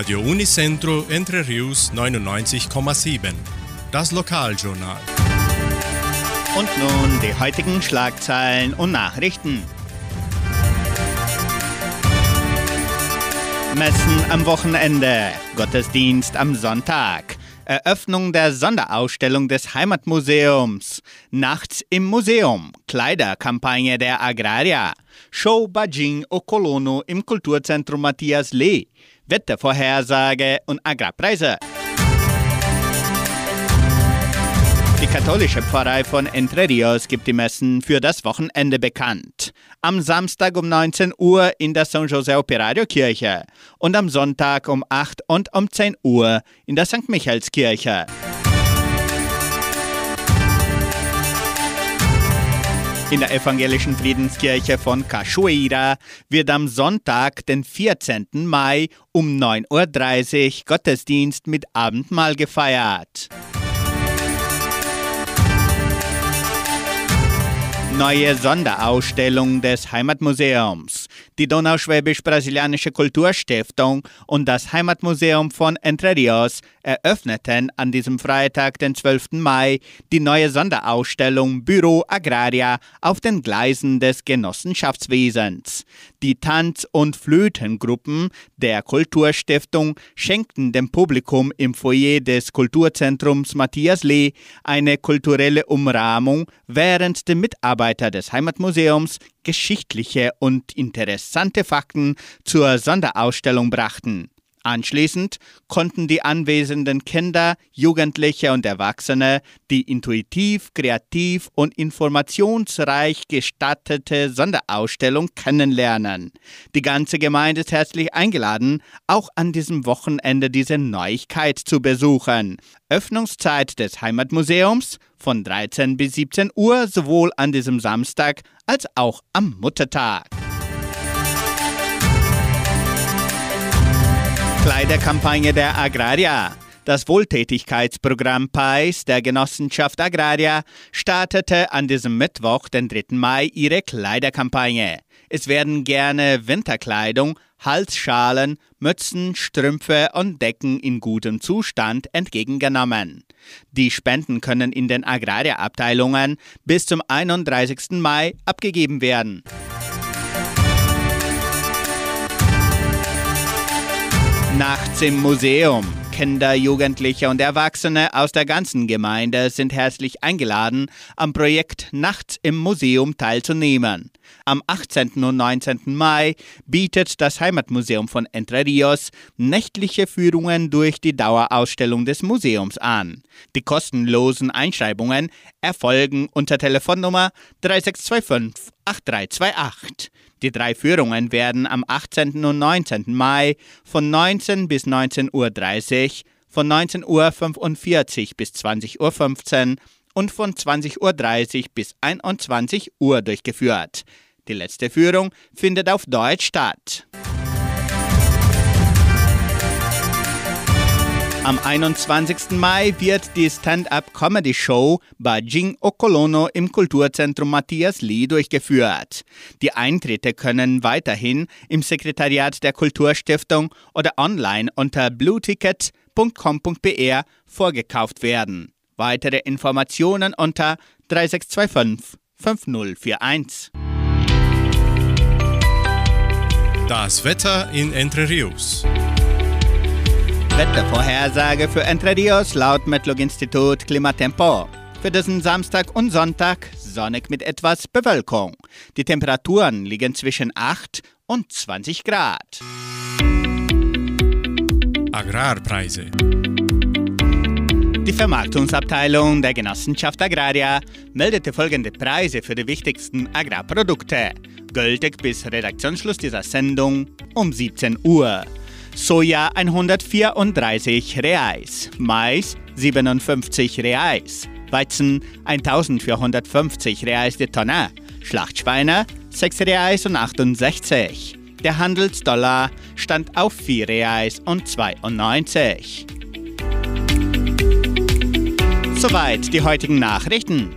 Radio Unicentro Entre Rius 99,7. Das Lokaljournal. Und nun die heutigen Schlagzeilen und Nachrichten. Messen am Wochenende, Gottesdienst am Sonntag, Eröffnung der Sonderausstellung des Heimatmuseums, Nachts im Museum, Kleiderkampagne der Agraria, Show Bajing o Colono im Kulturzentrum Matthias Lee, Wettervorhersage und Agrarpreise. Die katholische Pfarrei von Entre Rios gibt die Messen für das Wochenende bekannt. Am Samstag um 19 Uhr in der San José Operario Kirche und am Sonntag um 8 und um 10 Uhr in der St. Michaelskirche. In der evangelischen Friedenskirche von Cachoeira wird am Sonntag, den 14. Mai um 9.30 Uhr Gottesdienst mit Abendmahl gefeiert. Neue Sonderausstellung des Heimatmuseums. Die Donauschwäbisch-Brasilianische Kulturstiftung und das Heimatmuseum von Entre Rios eröffneten an diesem Freitag, den 12. Mai, die neue Sonderausstellung Büro Agraria auf den Gleisen des Genossenschaftswesens. Die Tanz- und Flötengruppen der Kulturstiftung schenkten dem Publikum im Foyer des Kulturzentrums Matthias Lee eine kulturelle Umrahmung, während die Mitarbeiter des Heimatmuseums geschichtliche und interessante Fakten zur Sonderausstellung brachten. Anschließend konnten die anwesenden Kinder, Jugendliche und Erwachsene die intuitiv, kreativ und informationsreich gestattete Sonderausstellung kennenlernen. Die ganze Gemeinde ist herzlich eingeladen, auch an diesem Wochenende diese Neuigkeit zu besuchen. Öffnungszeit des Heimatmuseums von 13 bis 17 Uhr sowohl an diesem Samstag als auch am Muttertag. Kleiderkampagne der Agraria. Das Wohltätigkeitsprogramm PAIS der Genossenschaft Agraria startete an diesem Mittwoch, den 3. Mai, ihre Kleiderkampagne. Es werden gerne Winterkleidung, Halsschalen, Mützen, Strümpfe und Decken in gutem Zustand entgegengenommen. Die Spenden können in den Agraria-Abteilungen bis zum 31. Mai abgegeben werden. Nachts im Museum. Kinder, Jugendliche und Erwachsene aus der ganzen Gemeinde sind herzlich eingeladen, am Projekt Nachts im Museum teilzunehmen. Am 18. und 19. Mai bietet das Heimatmuseum von Entre Rios nächtliche Führungen durch die Dauerausstellung des Museums an. Die kostenlosen Einschreibungen erfolgen unter Telefonnummer 3625 8328. Die drei Führungen werden am 18. und 19. Mai von 19 bis 19.30 Uhr, von 19.45 Uhr bis 20.15 Uhr und von 20.30 Uhr bis 21 Uhr durchgeführt. Die letzte Führung findet auf Deutsch statt. Am 21. Mai wird die Stand-up-Comedy-Show Bajing Okolono im Kulturzentrum Matthias Lee durchgeführt. Die Eintritte können weiterhin im Sekretariat der Kulturstiftung oder online unter blueticket.com.br vorgekauft werden. Weitere Informationen unter 3625 5041. Das Wetter in Entre Rios. Wettervorhersage für Entre Rios laut Metlog-Institut Klimatempo. Für diesen Samstag und Sonntag sonnig mit etwas Bewölkung. Die Temperaturen liegen zwischen 8 und 20 Grad. Agrarpreise. Die Vermarktungsabteilung der Genossenschaft Agraria meldete folgende Preise für die wichtigsten Agrarprodukte, gültig bis Redaktionsschluss dieser Sendung um 17 Uhr. Soja 134 Reais, Mais 57 Reais, Weizen 1450 Reais die Tonne, Schlachtschweine 6 Reais und 68. Der Handelsdollar stand auf 4 Reais und 92. Soweit die heutigen Nachrichten.